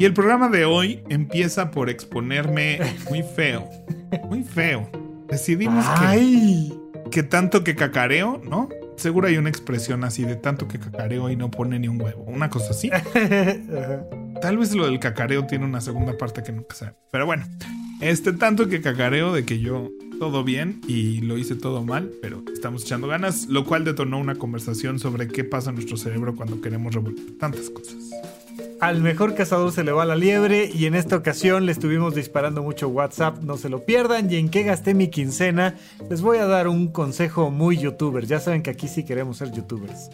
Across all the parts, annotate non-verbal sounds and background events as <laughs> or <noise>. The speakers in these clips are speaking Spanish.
Y el programa de hoy empieza por exponerme muy feo. Muy feo. Decidimos que, que tanto que cacareo, ¿no? Seguro hay una expresión así de tanto que cacareo y no pone ni un huevo. Una cosa así. <laughs> Tal vez lo del cacareo tiene una segunda parte que nunca sabe. Pero bueno, este tanto que cacareo de que yo todo bien y lo hice todo mal, pero estamos echando ganas, lo cual detonó una conversación sobre qué pasa en nuestro cerebro cuando queremos revolver tantas cosas. Al mejor cazador se le va la liebre y en esta ocasión le estuvimos disparando mucho WhatsApp, no se lo pierdan. Y en qué gasté mi quincena, les voy a dar un consejo muy youtuber. Ya saben que aquí sí queremos ser youtubers.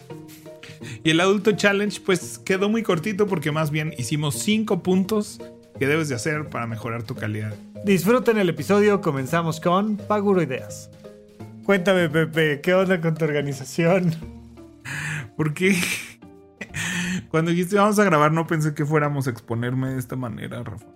Y el adulto challenge pues quedó muy cortito porque más bien hicimos cinco puntos que debes de hacer para mejorar tu calidad. Disfruten el episodio, comenzamos con Paguro Ideas. Cuéntame Pepe, ¿qué onda con tu organización? Porque cuando dijiste vamos a grabar no pensé que fuéramos a exponerme de esta manera, Rafa.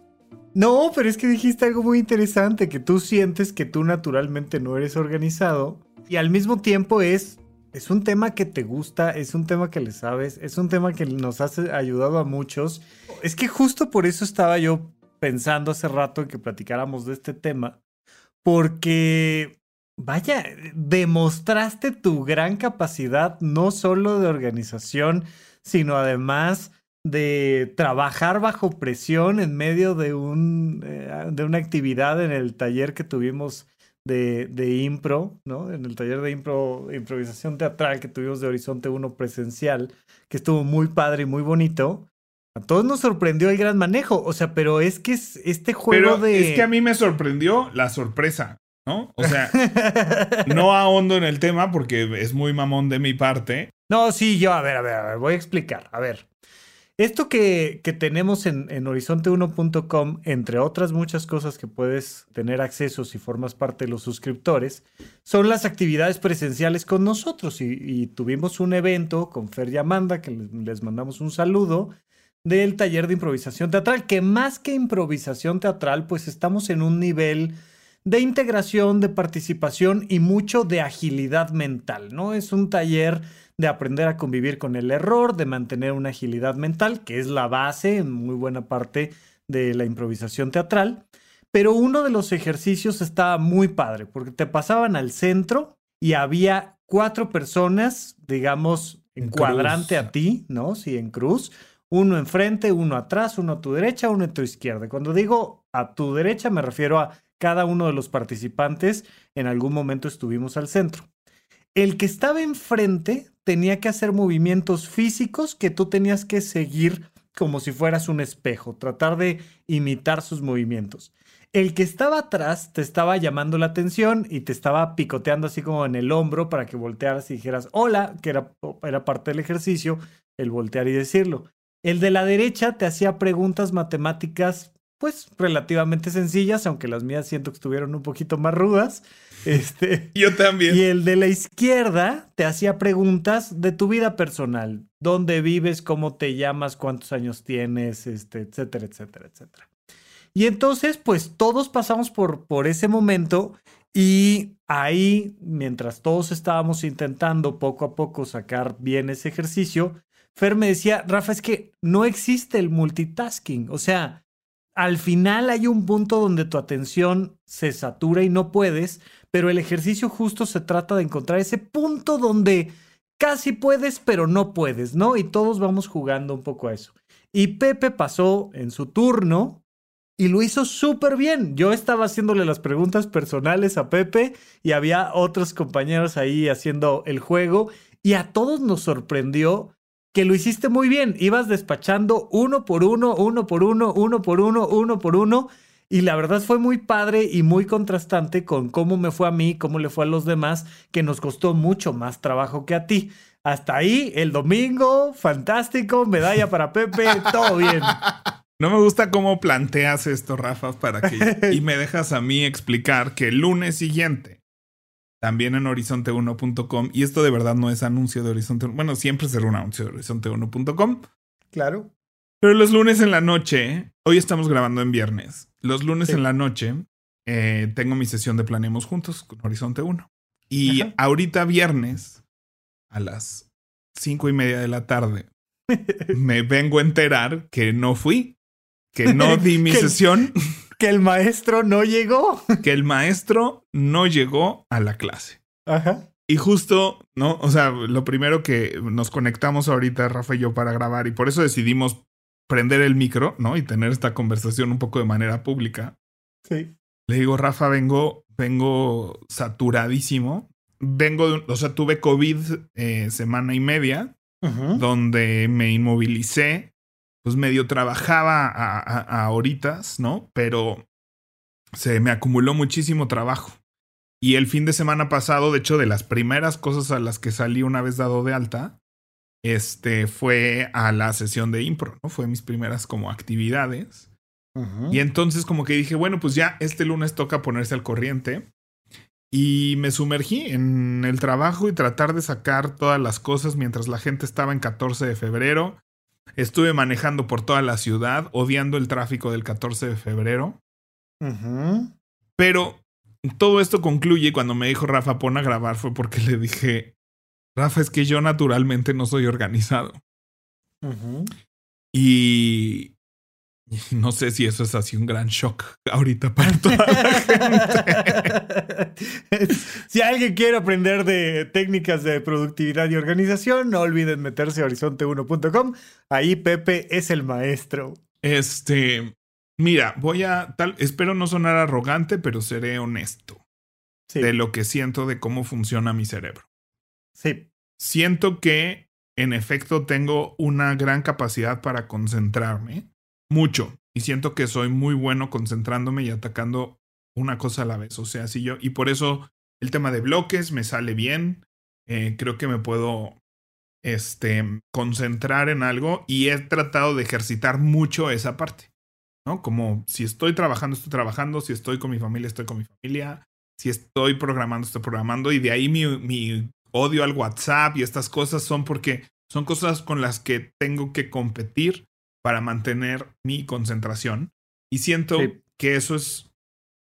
No, pero es que dijiste algo muy interesante, que tú sientes que tú naturalmente no eres organizado y al mismo tiempo es, es un tema que te gusta, es un tema que le sabes, es un tema que nos ha ayudado a muchos. Es que justo por eso estaba yo pensando hace rato que platicáramos de este tema, porque, vaya, demostraste tu gran capacidad no solo de organización, sino además de trabajar bajo presión en medio de, un, eh, de una actividad en el taller que tuvimos de, de, impro, ¿no? En el taller de impro, improvisación teatral que tuvimos de Horizonte 1 presencial, que estuvo muy padre y muy bonito. A todos nos sorprendió el gran manejo, o sea, pero es que es este juego de... Es que a mí me sorprendió la sorpresa, ¿no? O sea, no ahondo en el tema porque es muy mamón de mi parte, no, sí, yo, a ver, a ver, voy a explicar. A ver, esto que, que tenemos en, en horizonte1.com, entre otras muchas cosas que puedes tener acceso si formas parte de los suscriptores, son las actividades presenciales con nosotros. Y, tuvimos un evento con Fer y Amanda, que les mandamos un saludo, del taller de improvisación teatral, que más que improvisación teatral, pues estamos en un nivel de integración, de participación y mucho de agilidad mental, ¿no? Es un taller de aprender a convivir con el error, de mantener una agilidad mental, que es la base en muy buena parte de la improvisación teatral. Pero uno de los ejercicios estaba muy padre, porque te pasaban al centro y había cuatro personas, digamos, en, cuadrante a ti, ¿no? Sí, en cruz. Uno enfrente, uno atrás, uno a tu derecha, uno a tu izquierda. Cuando digo a tu derecha me refiero a cada uno de los participantes en algún momento estuvimos al centro. El que estaba enfrente tenía que hacer movimientos físicos que tú tenías que seguir como si fueras un espejo, tratar de imitar sus movimientos. El que estaba atrás te estaba llamando la atención y te estaba picoteando así como en el hombro para que voltearas y dijeras hola, que era, parte del ejercicio, el voltear y decirlo. El de la derecha te hacía preguntas matemáticas pues relativamente sencillas, aunque las mías siento que estuvieron un poquito más rudas. Este, <laughs> Yo también. Y el de la izquierda te hacía preguntas de tu vida personal. ¿Dónde vives? ¿Cómo te llamas? ¿Cuántos años tienes? Este, etcétera, etcétera, etcétera. Y entonces, pues todos pasamos por, por ese momento y ahí, mientras todos estábamos intentando poco a poco sacar bien ese ejercicio, Fer me decía, Rafa, es que no existe el multitasking. O sea, al final hay un punto donde tu atención se satura y no puedes, pero el ejercicio justo se trata de encontrar ese punto donde casi puedes, pero no puedes, ¿no? Y todos vamos jugando un poco a eso. Y Pepe pasó en su turno y lo hizo súper bien. Yo estaba haciéndole las preguntas personales a Pepe y había otros compañeros ahí haciendo el juego y a todos nos sorprendió que lo hiciste muy bien. Ibas despachando uno por uno, uno por uno, uno por uno, uno por uno. Y la verdad fue muy padre y muy contrastante con cómo me fue a mí, cómo le fue a los demás, que nos costó mucho más trabajo que a ti. Hasta ahí, el domingo, fantástico, medalla para Pepe, <laughs> todo bien. No me gusta cómo planteas esto, Rafa, para que <laughs> y me dejas a mí explicar que el lunes siguiente, también en horizonte1.com, y esto de verdad no es anuncio de Horizonte 1, bueno, siempre será un anuncio de horizonte1.com. Claro. Pero los lunes en la noche, hoy estamos grabando en viernes, los lunes en la noche eh, tengo mi sesión de Planeemos Juntos con Horizonte 1. Y ahorita viernes, a las cinco y media de la tarde, <laughs> me vengo a enterar que no fui que no <laughs> di mi sesión. que el maestro no llegó. <laughs> que el maestro no llegó a la clase. Ajá. Y justo, ¿no? O sea, lo primero que nos conectamos ahorita, Rafa y yo, para grabar, y por eso decidimos prender el micro, ¿no? Y tener esta conversación un poco de manera pública. Sí. Le digo, Rafa, vengo, vengo saturadísimo. Vengo de, o sea, tuve COVID eh, semana y media, donde me inmovilicé pues medio trabajaba a, a, horitas, ¿no? Pero se me acumuló muchísimo trabajo. Y el fin de semana pasado, de hecho, de las primeras cosas a las que salí una vez dado de alta, este fue a la sesión de impro, ¿no? Fue mis primeras como actividades. Y entonces como que dije, bueno, pues ya este lunes toca ponerse al corriente. Y me sumergí en el trabajo y tratar de sacar todas las cosas mientras la gente estaba en 14 de febrero Estuve manejando por toda la ciudad, odiando el tráfico del 14 de febrero. Pero todo esto concluye cuando me dijo Rafa, pon a grabar, fue porque le dije, Rafa, es que yo naturalmente no soy organizado. Y <laughs> no sé si eso es así un gran shock ahorita para toda la gente. <laughs> si alguien quiere aprender de técnicas de productividad y organización, no olviden meterse a horizonte1.com. Ahí Pepe es el maestro. Este, mira, voy a tal, espero no sonar arrogante, pero seré honesto de lo que siento de cómo funciona mi cerebro. Sí. Siento que en efecto tengo una gran capacidad para concentrarme mucho. Y siento que soy muy bueno concentrándome y atacando una cosa a la vez. O sea, si yo, y por eso el tema de bloques me sale bien. Eh, creo que me puedo este, concentrar en algo y he tratado de ejercitar mucho esa parte. ¿No? Como si estoy trabajando, estoy trabajando. Si estoy con mi familia, estoy con mi familia. Si estoy programando, estoy programando. Y de ahí mi, mi odio al WhatsApp y estas cosas son porque son cosas con las que tengo que competir para mantener mi concentración. Y siento que eso es,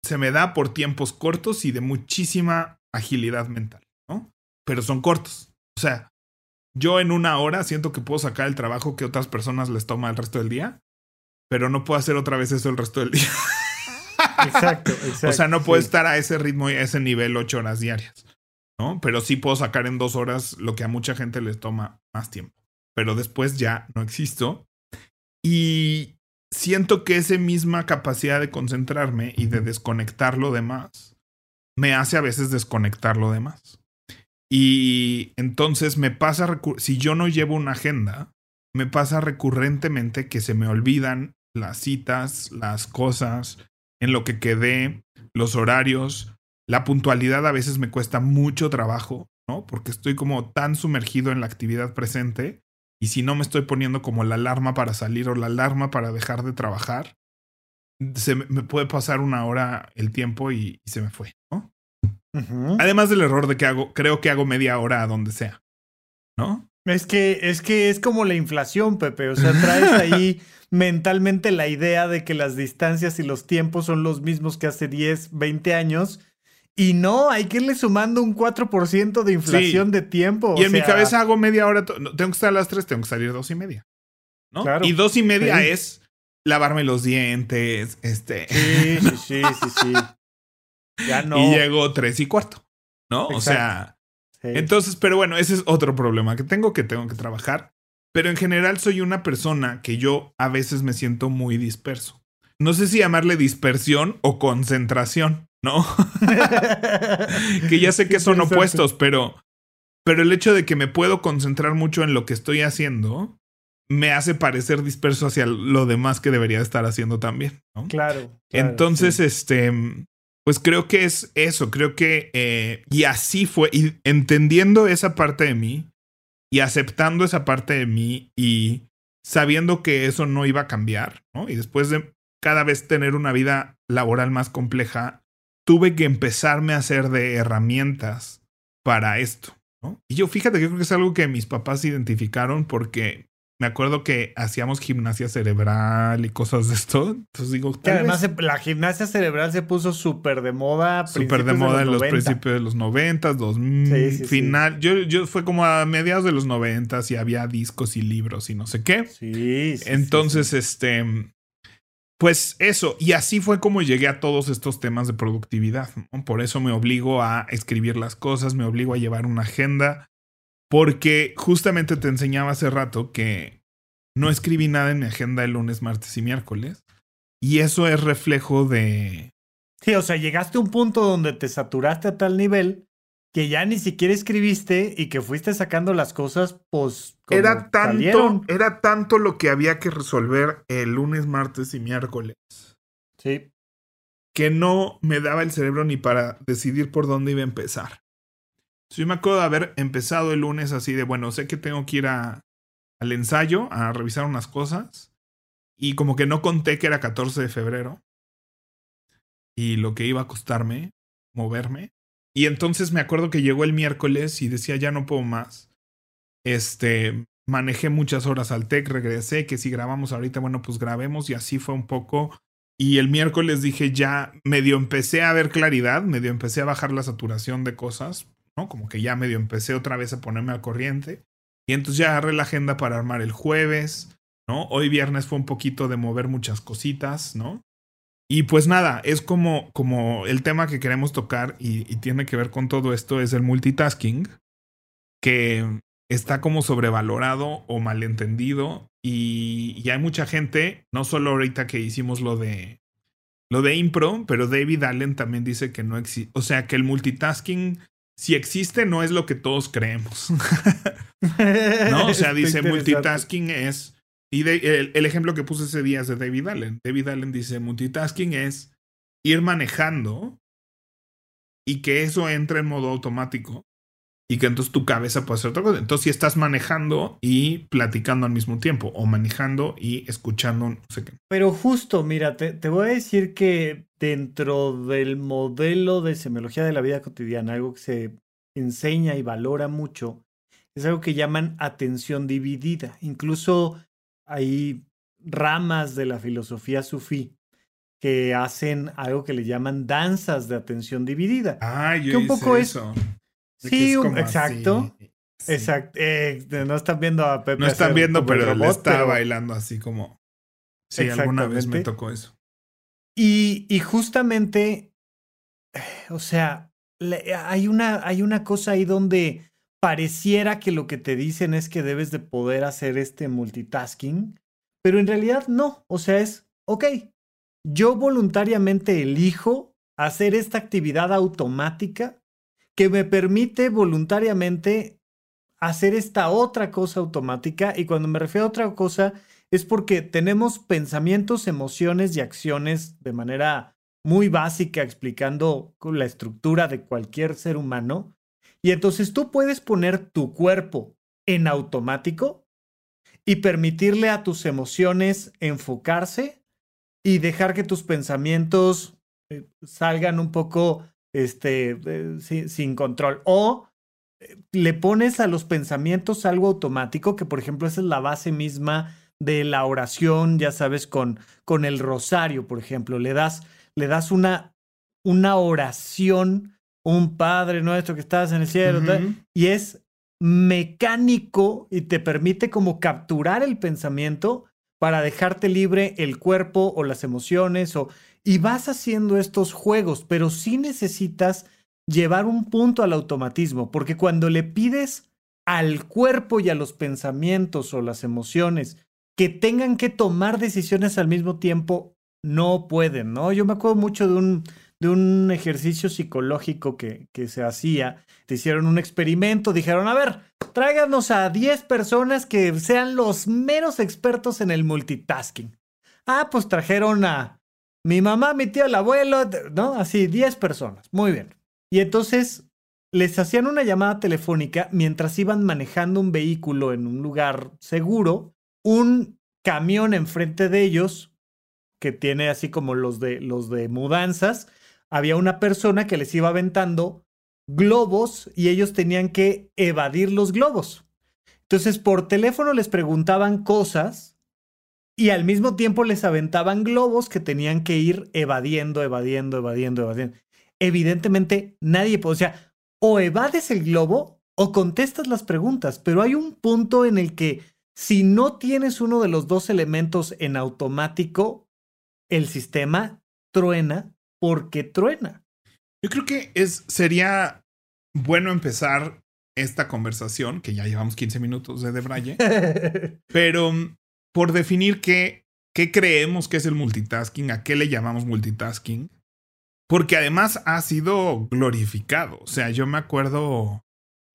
se me da por tiempos cortos y de muchísima agilidad mental, ¿no? Pero son cortos. O sea, yo en una hora siento que puedo sacar el trabajo que otras personas les toma el resto del día, pero no puedo hacer otra vez eso el resto del día. <laughs> Exacto, exacto. o sea, no puedo estar a ese ritmo y a ese nivel ocho horas diarias, ¿no? Pero sí puedo sacar en dos horas lo que a mucha gente les toma más tiempo. Pero después ya no existo y siento que esa misma capacidad de concentrarme y de desconectar lo demás me hace a veces desconectar lo demás. Y entonces me pasa, si yo no llevo una agenda, me pasa recurrentemente que se me olvidan las citas, las cosas, en lo que quedé, los horarios. La puntualidad a veces me cuesta mucho trabajo, ¿no? Porque estoy como tan sumergido en la actividad presente y si no me estoy poniendo como la alarma para salir o la alarma para dejar de trabajar, se me, puede pasar una hora el tiempo y, se me fue, ¿no? Además del error de que hago, creo que hago media hora a donde sea, ¿no? Es que, es que es como la inflación, Pepe. O sea, traes ahí <laughs> mentalmente la idea de que las distancias y los tiempos son los mismos que hace 10, 20 años y no, hay que irle sumando un 4% de inflación de tiempo. Y en mi cabeza hago media hora. Tengo que estar a las 3, tengo que salir dos y media. ¿no? Y dos y media es lavarme los dientes. Este. Sí, <laughs> sí, sí, sí, sí. Ya no. Y llego tres y cuarto. ¿No? O sea. Entonces, pero bueno, ese es otro problema que tengo que tengo que trabajar. Pero en general soy una persona que yo a veces me siento muy disperso. No sé si llamarle dispersión o concentración. ¿No? <laughs> que ya sé que son opuestos, pero, pero el hecho de que me puedo concentrar mucho en lo que estoy haciendo me hace parecer disperso hacia lo demás que debería estar haciendo también, ¿no? Claro. Entonces, este, pues creo que es eso, creo que, eh, y así fue, y entendiendo esa parte de mí y aceptando esa parte de mí y sabiendo que eso no iba a cambiar, ¿no? Y después de cada vez tener una vida laboral más compleja, tuve que empezarme a hacer de herramientas para esto, ¿no? Y yo fíjate que creo que es algo que mis papás identificaron porque me acuerdo que hacíamos gimnasia cerebral y cosas de esto. Entonces digo, que además la gimnasia cerebral se puso súper de moda. Súper de moda en los principios de los 90, 2000, final. Yo, yo fue como a mediados de los 90 y había discos y libros y no sé qué. Sí. Entonces, este, pues eso, y así fue como llegué a todos estos temas de productividad. Por eso me obligo a escribir las cosas, me obligo a llevar una agenda porque justamente te enseñaba hace rato que no escribí nada en mi agenda el lunes, martes y miércoles. Y eso es reflejo de... Sí, o sea, llegaste a un punto donde te saturaste a tal nivel que ya ni siquiera escribiste y que fuiste sacando las cosas, pues. era tanto, era tanto lo que había que resolver el lunes, martes y miércoles. Sí. Que no me daba el cerebro ni para decidir por dónde iba a empezar. Yo me acuerdo de haber empezado el lunes así de, bueno, sé que tengo que ir a, al ensayo a revisar unas cosas. Y como que no conté que era 14 de febrero. Y lo que iba a costarme moverme. Y entonces me acuerdo que llegó el miércoles y decía, ya no puedo más. Este, manejé muchas horas al TEC, regresé, que si grabamos ahorita, bueno, pues grabemos y así fue un poco. Y el miércoles dije, ya medio empecé a ver claridad, medio empecé a bajar la saturación de cosas, ¿no? Como que ya medio empecé otra vez a ponerme al corriente. Y entonces ya agarré la agenda para armar el jueves, ¿no? Hoy viernes fue un poquito de mover muchas cositas, ¿no? Y pues nada, es como, como el tema que queremos tocar y, tiene que ver con todo esto es el multitasking, que está como sobrevalorado o malentendido y, y hay mucha gente, no solo ahorita que hicimos lo de lo de impro, pero David Allen también dice que no existe, o sea, que el multitasking si existe, no es lo que todos creemos. <laughs> ¿No? O sea, dice multitasking es. Y el, ejemplo que puse ese día es de David Allen. David Allen dice: multitasking es ir manejando y que eso entre en modo automático y que entonces tu cabeza puede hacer otra cosa. Entonces, si estás manejando y platicando al mismo tiempo, o manejando y escuchando, no sé qué. Pero justo, mira, te, te voy a decir que dentro del modelo de semiología de la vida cotidiana, algo que se enseña y valora mucho, es algo que llaman atención dividida. Incluso hay ramas de la filosofía sufí que hacen algo que le llaman danzas de atención dividida. Ah, yo que un poco eso. Sí, exacto. Exacto. Eh, no están viendo a Pepe. No están viendo, pero él está bailando así como. Sí, alguna vez me tocó eso. Y, y justamente, o sea, hay, una, hay una cosa ahí donde pareciera que lo que te dicen es que debes de poder hacer este multitasking, pero en realidad no. O sea, es, ok, yo voluntariamente elijo hacer esta actividad automática que me permite voluntariamente hacer esta otra cosa automática. Y cuando me refiero a otra cosa, es porque tenemos pensamientos, emociones y acciones de manera muy básica explicando la estructura de cualquier ser humano. Y entonces tú puedes poner tu cuerpo en automático y permitirle a tus emociones enfocarse y dejar que tus pensamientos eh, salgan un poco este, sin, control. O eh, le pones a los pensamientos algo automático, que por ejemplo esa es la base misma de la oración, ya sabes, con, con el rosario, por ejemplo. Le das, le das una, una oración, un Padre nuestro que estás en el cielo, y es mecánico y te permite como capturar el pensamiento para dejarte libre el cuerpo o las emociones o y vas haciendo estos juegos, pero sí necesitas llevar un punto al automatismo, porque cuando le pides al cuerpo y a los pensamientos o las emociones que tengan que tomar decisiones al mismo tiempo, no pueden, ¿no? Yo me acuerdo mucho de un, de un ejercicio psicológico que, que se hacía. Te hicieron un experimento, dijeron, a ver, tráiganos a 10 personas que sean los menos expertos en el multitasking. Ah, pues trajeron a mi mamá, mi tío, el abuelo, ¿no? Así, 10 personas. Muy bien. Y entonces les hacían una llamada telefónica mientras iban manejando un vehículo en un lugar seguro un camión enfrente de ellos que tiene así como los de los de mudanzas, había una persona que les iba aventando globos y ellos tenían que evadir los globos. Entonces, por teléfono les preguntaban cosas y al mismo tiempo les aventaban globos que tenían que ir evadiendo, evadiendo, evadiendo, evadiendo. Evidentemente, nadie, o sea, o evades el globo o contestas las preguntas, pero hay un punto en el que si no tienes uno de los dos elementos en automático, el sistema truena porque truena. Yo creo que es, sería bueno empezar esta conversación, que ya llevamos 15 minutos de Debraye, <laughs> pero mm, por definir qué, qué creemos que es el multitasking, a qué le llamamos multitasking, porque además ha sido glorificado. O sea, yo me acuerdo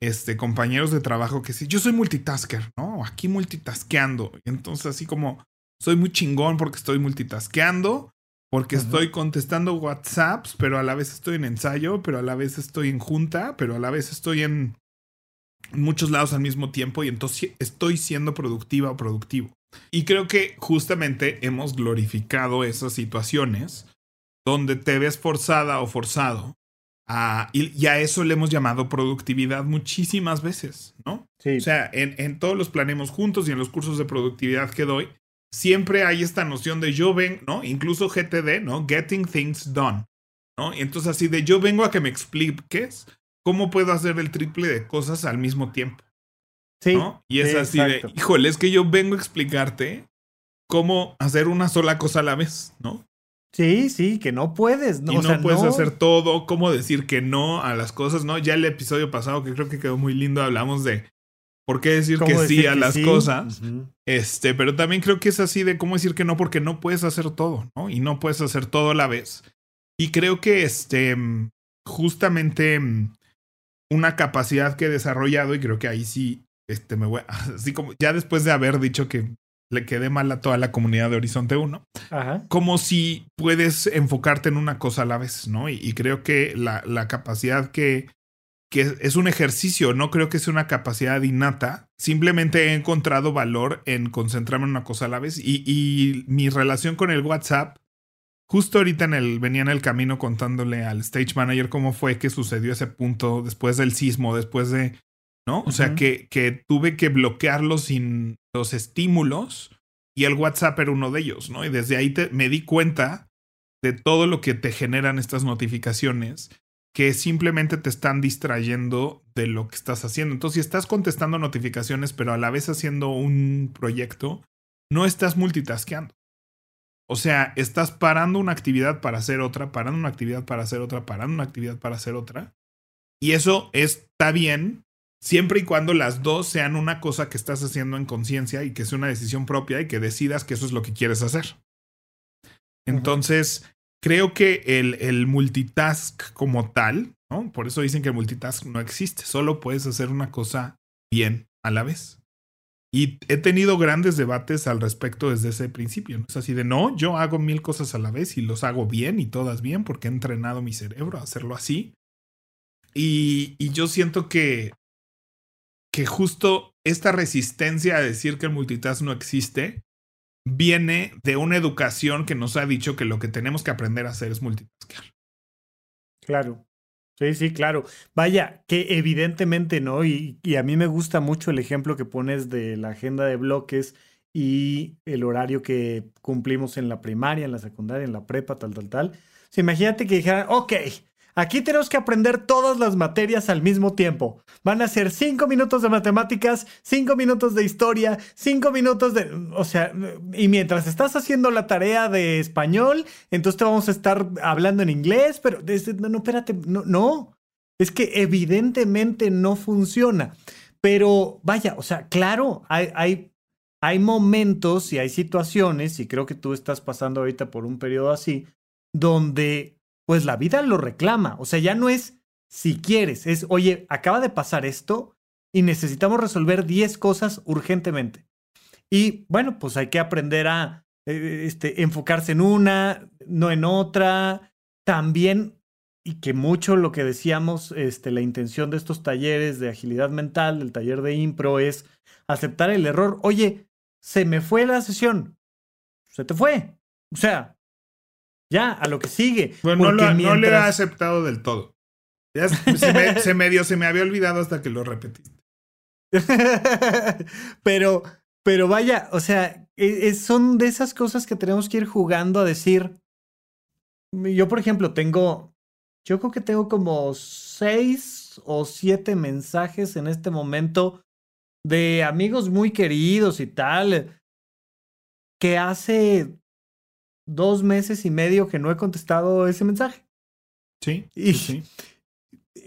este, compañeros de trabajo que sí, yo soy multitasker, ¿no? Aquí multitaskeando. Y entonces así como soy muy chingón porque estoy multitaskeando, porque estoy contestando WhatsApps, pero a la vez estoy en ensayo, pero a la vez estoy en junta, pero a la vez estoy en muchos lados al mismo tiempo y entonces estoy siendo productiva o productivo. Y creo que justamente hemos glorificado esas situaciones donde te ves forzada o forzado y, a eso le hemos llamado productividad muchísimas veces, ¿no? Sí. O sea, en, en todos los planemos juntos y en los cursos de productividad que doy, siempre hay esta noción de yo ven, ¿no? Incluso GTD, ¿no? Getting things done, ¿no? Y entonces así de yo vengo a que me expliques cómo puedo hacer el triple de cosas al mismo tiempo. Sí. ¿no? Y es así de, híjole, es que yo vengo a explicarte cómo hacer una sola cosa a la vez, ¿no? Sí, sí, que no puedes. No, y no puedes hacer todo, cómo decir que no a las cosas, ¿no? Ya el episodio pasado, que creo que quedó muy lindo, hablamos de por qué decir que sí a las cosas. Este, pero también creo que es así de cómo decir que no, porque no puedes hacer todo, ¿no? Y no puedes hacer todo a la vez. Y creo que este, justamente una capacidad que he desarrollado, y creo que ahí sí, este, me voy, <laughs> así como ya después de haber dicho que le quede mal a toda la comunidad de Horizonte 1. Como si puedes enfocarte en una cosa a la vez, ¿no? Y, creo que la, la capacidad que, que, es un ejercicio, no creo que sea una capacidad innata. Simplemente he encontrado valor en concentrarme en una cosa a la vez. Y, y mi relación con el WhatsApp, justo ahorita en el, venía en el camino contándole al stage manager cómo fue que sucedió ese punto después del sismo, después de ¿no? O sea, que, que tuve que bloquearlo sin los estímulos y el WhatsApp era uno de ellos, ¿no? Y desde ahí me di cuenta de todo lo que te generan estas notificaciones que simplemente te están distrayendo de lo que estás haciendo. Entonces, si estás contestando notificaciones, pero a la vez haciendo un proyecto, no estás multitaskeando. O sea, estás parando una actividad para hacer otra, parando una actividad para hacer otra, parando una actividad para hacer otra. Y eso está bien Siempre y cuando las dos sean una cosa que estás haciendo en conciencia y que sea una decisión propia y que decidas que eso es lo que quieres hacer. Entonces, creo que el, multitask como tal, ¿no? Por eso dicen que el multitask no existe, solo puedes hacer una cosa bien a la vez. Y he tenido grandes debates al respecto desde ese principio. ¿no? Es así de, no, yo hago mil cosas a la vez y los hago bien y todas bien porque he entrenado mi cerebro a hacerlo así. Y, y yo siento que que justo esta resistencia a decir que el multitask no existe viene de una educación que nos ha dicho que lo que tenemos que aprender a hacer es multitaskear. Claro. Sí, sí, claro. Vaya, que evidentemente no, y, a mí me gusta mucho el ejemplo que pones de la agenda de bloques y el horario que cumplimos en la primaria, en la secundaria, en la prepa, tal, tal, tal. O imagínate que dijeran, ok, Aquí tenemos que aprender todas las materias al mismo tiempo. Van a ser cinco minutos de matemáticas, cinco minutos de historia, cinco minutos de... O sea, y mientras estás haciendo la tarea de español, entonces te vamos a estar hablando en inglés, pero... No, no espérate, no, no. Es que evidentemente no funciona. Pero vaya, o sea, claro, hay, hay, hay momentos y hay situaciones, y creo que tú estás pasando ahorita por un periodo así, donde pues la vida lo reclama. O sea, ya no es si quieres, es, oye, acaba de pasar esto y necesitamos resolver 10 cosas urgentemente. Y bueno, pues hay que aprender a eh, este, enfocarse en una, no en otra. También, y que mucho lo que decíamos, este, la intención de estos talleres de agilidad mental, del taller de impro, es aceptar el error. Oye, se me fue la sesión. Se te fue. O sea, ya, a lo que sigue. Bueno, no, no, le ha aceptado del todo. Ya se, me, <laughs> se medio se me había olvidado hasta que lo repetiste. <laughs> pero, pero vaya, o sea, e, son de esas cosas que tenemos que ir jugando a decir. Yo, por ejemplo, tengo, yo creo que tengo como seis o siete mensajes en este momento de amigos muy queridos y tal, que hace dos meses y medio que no he contestado ese mensaje. Sí. Y, sí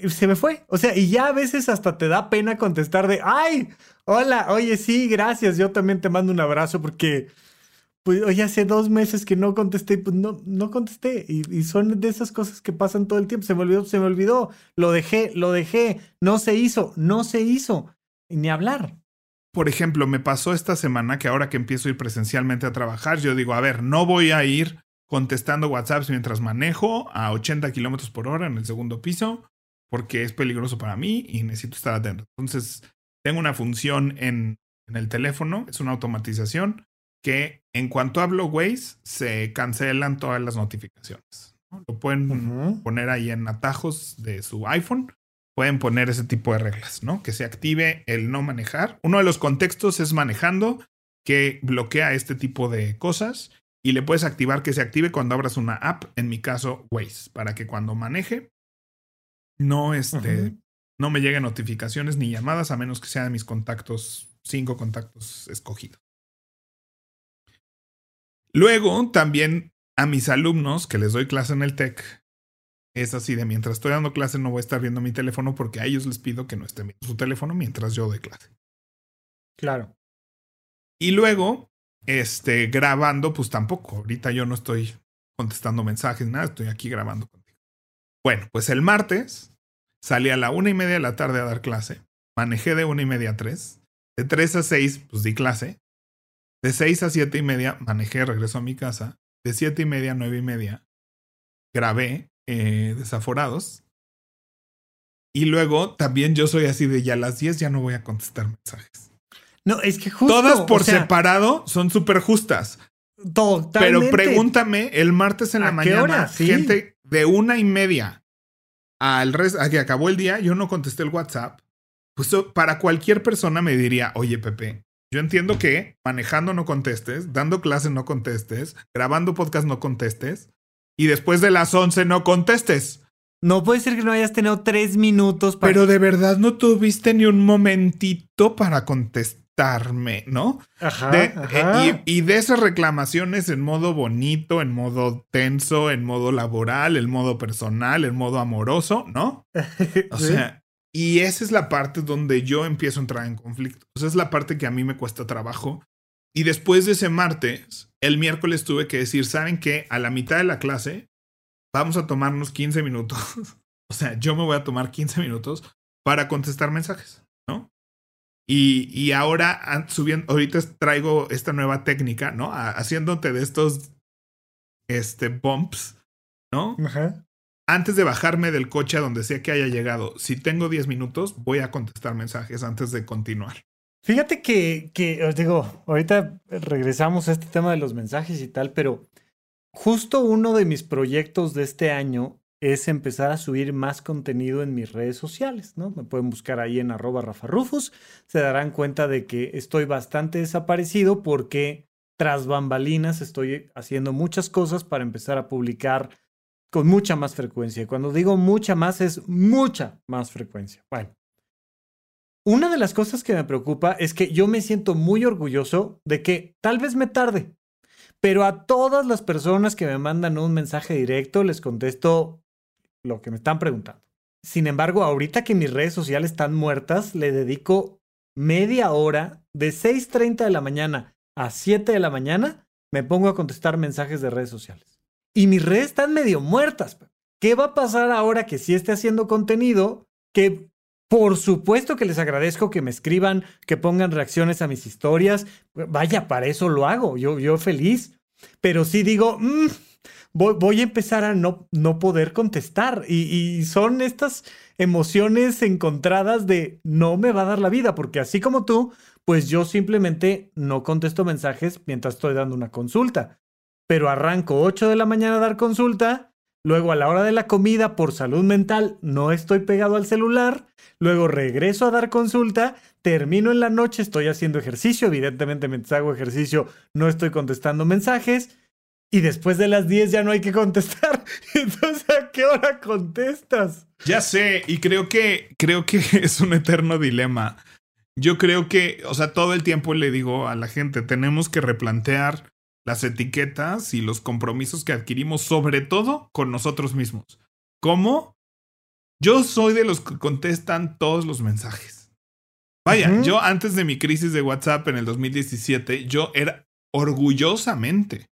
se me fue. O sea, y ya a veces hasta te da pena contestar de, ay, hola, oye, sí, gracias, yo también te mando un abrazo porque, pues, oye, hace dos meses que no contesté, pues no, no contesté. Y, son de esas cosas que pasan todo el tiempo. Se me olvidó, se me olvidó, lo dejé, lo dejé, no se hizo, no se hizo, ni hablar. Por ejemplo, me pasó esta semana que ahora que empiezo a ir presencialmente a trabajar, yo digo, a ver, no voy a ir contestando WhatsApps mientras manejo a 80 kilómetros por hora en el segundo piso porque es peligroso para mí y necesito estar atento. Entonces, tengo una función en, el teléfono, es una automatización que en cuanto hablo Waze, se cancelan todas las notificaciones. Lo pueden poner ahí en atajos de su iPhone. Pueden poner ese tipo de reglas, ¿no? Que se active el no manejar. Uno de los contextos es manejando, que bloquea este tipo de cosas. Y le puedes activar que se active cuando abras una app, en mi caso Waze, para que cuando maneje no, este, no me lleguen notificaciones ni llamadas a menos que sean de mis contactos, cinco contactos escogidos. Luego, también a mis alumnos que les doy clase en el TEC, es así de mientras estoy dando clase no voy a estar viendo mi teléfono porque a ellos les pido que no estén viendo su teléfono mientras yo doy clase. Claro. Y luego, este, grabando, pues tampoco. Ahorita yo no estoy contestando mensajes, nada, estoy aquí grabando contigo. Bueno, pues el martes Salí a la una y media de la tarde a dar clase. Manejé de una y media a tres. De tres a seis, pues di clase. De seis a siete y media, manejé, regreso a mi casa. De siete y media a nueve y media, grabé eh, Desaforados. Y luego también yo soy así de ya a las diez ya no voy a contestar mensajes. No, es que justo. Todas por separado son súper justas. Totalmente. Pero pregúntame el martes en la mañana, gente de una y media al resto, a que acabó el día, yo no contesté el WhatsApp. Pues para cualquier persona me diría, oye Pepe, yo entiendo que manejando no contestes, dando clase no contestes, grabando podcast no contestes, y después de las 11 no contestes. No puede ser que no hayas tenido tres minutos para... Pero de verdad no tuviste ni un momentito para contestar ¿no? Ajá, eh, y, de esas reclamaciones en modo bonito, en modo tenso, en modo laboral, en modo personal, en modo amoroso, ¿no? <laughs> O sea, y esa es la parte donde yo empiezo a entrar en conflicto. Esa es la parte que a mí me cuesta trabajo. Y después de ese martes, el miércoles tuve que decir, ¿saben qué? A la mitad de la clase, vamos a tomarnos 15 minutos. <laughs> o sea, yo me voy a tomar 15 minutos para contestar mensajes, ¿no? Y, ahora subiendo, ahorita traigo esta nueva técnica, ¿no? haciéndote de estos este, bumps, ¿no? Antes de bajarme del coche a donde sea que haya llegado, si tengo 10 minutos, voy a contestar mensajes antes de continuar. Fíjate que, que, os digo, ahorita regresamos a este tema de los mensajes y tal, pero justo uno de mis proyectos de este año es empezar a subir más contenido en mis redes sociales, ¿no? Me pueden buscar ahí en arroba Rafa Rufus, se darán cuenta de que estoy bastante desaparecido porque tras bambalinas estoy haciendo muchas cosas para empezar a publicar con mucha más frecuencia. Cuando digo mucha más es mucha más frecuencia. Bueno, una de las cosas que me preocupa es que yo me siento muy orgulloso de que tal vez me tarde, pero a todas las personas que me mandan un mensaje directo les contesto lo que me están preguntando. Sin embargo, ahorita que mis redes sociales están muertas, le dedico media hora de 6.30 de la mañana a 7 de la mañana, me pongo a contestar mensajes de redes sociales. Y mis redes están medio muertas. ¿Qué va a pasar ahora que sí esté haciendo contenido? Que por supuesto que les agradezco que me escriban, que pongan reacciones a mis historias. Vaya, para eso lo hago. Yo, yo feliz. Pero sí digo, mm, voy, a empezar a no, no poder contestar. Y, son estas emociones encontradas de no me va a dar la vida, porque así como tú, pues yo simplemente no contesto mensajes mientras estoy dando una consulta. Pero arranco 8 de la mañana a dar consulta, luego a la hora de la comida por salud mental no estoy pegado al celular, luego regreso a dar consulta, termino en la noche, estoy haciendo ejercicio, evidentemente mientras hago ejercicio no estoy contestando mensajes y después de las 10 ya no hay que <laughs> contestar. Entonces, ¿a qué hora contestas? Ya sé, y creo que creo que <laughs> es un eterno dilema. Yo creo que, o sea, todo el tiempo le digo a la gente, tenemos que replantear las etiquetas y los compromisos que adquirimos, sobre todo con nosotros mismos. ¿Cómo? Yo soy de los que contestan todos los mensajes. Vaya, yo antes de mi crisis de WhatsApp en el 2017, yo era orgullosamente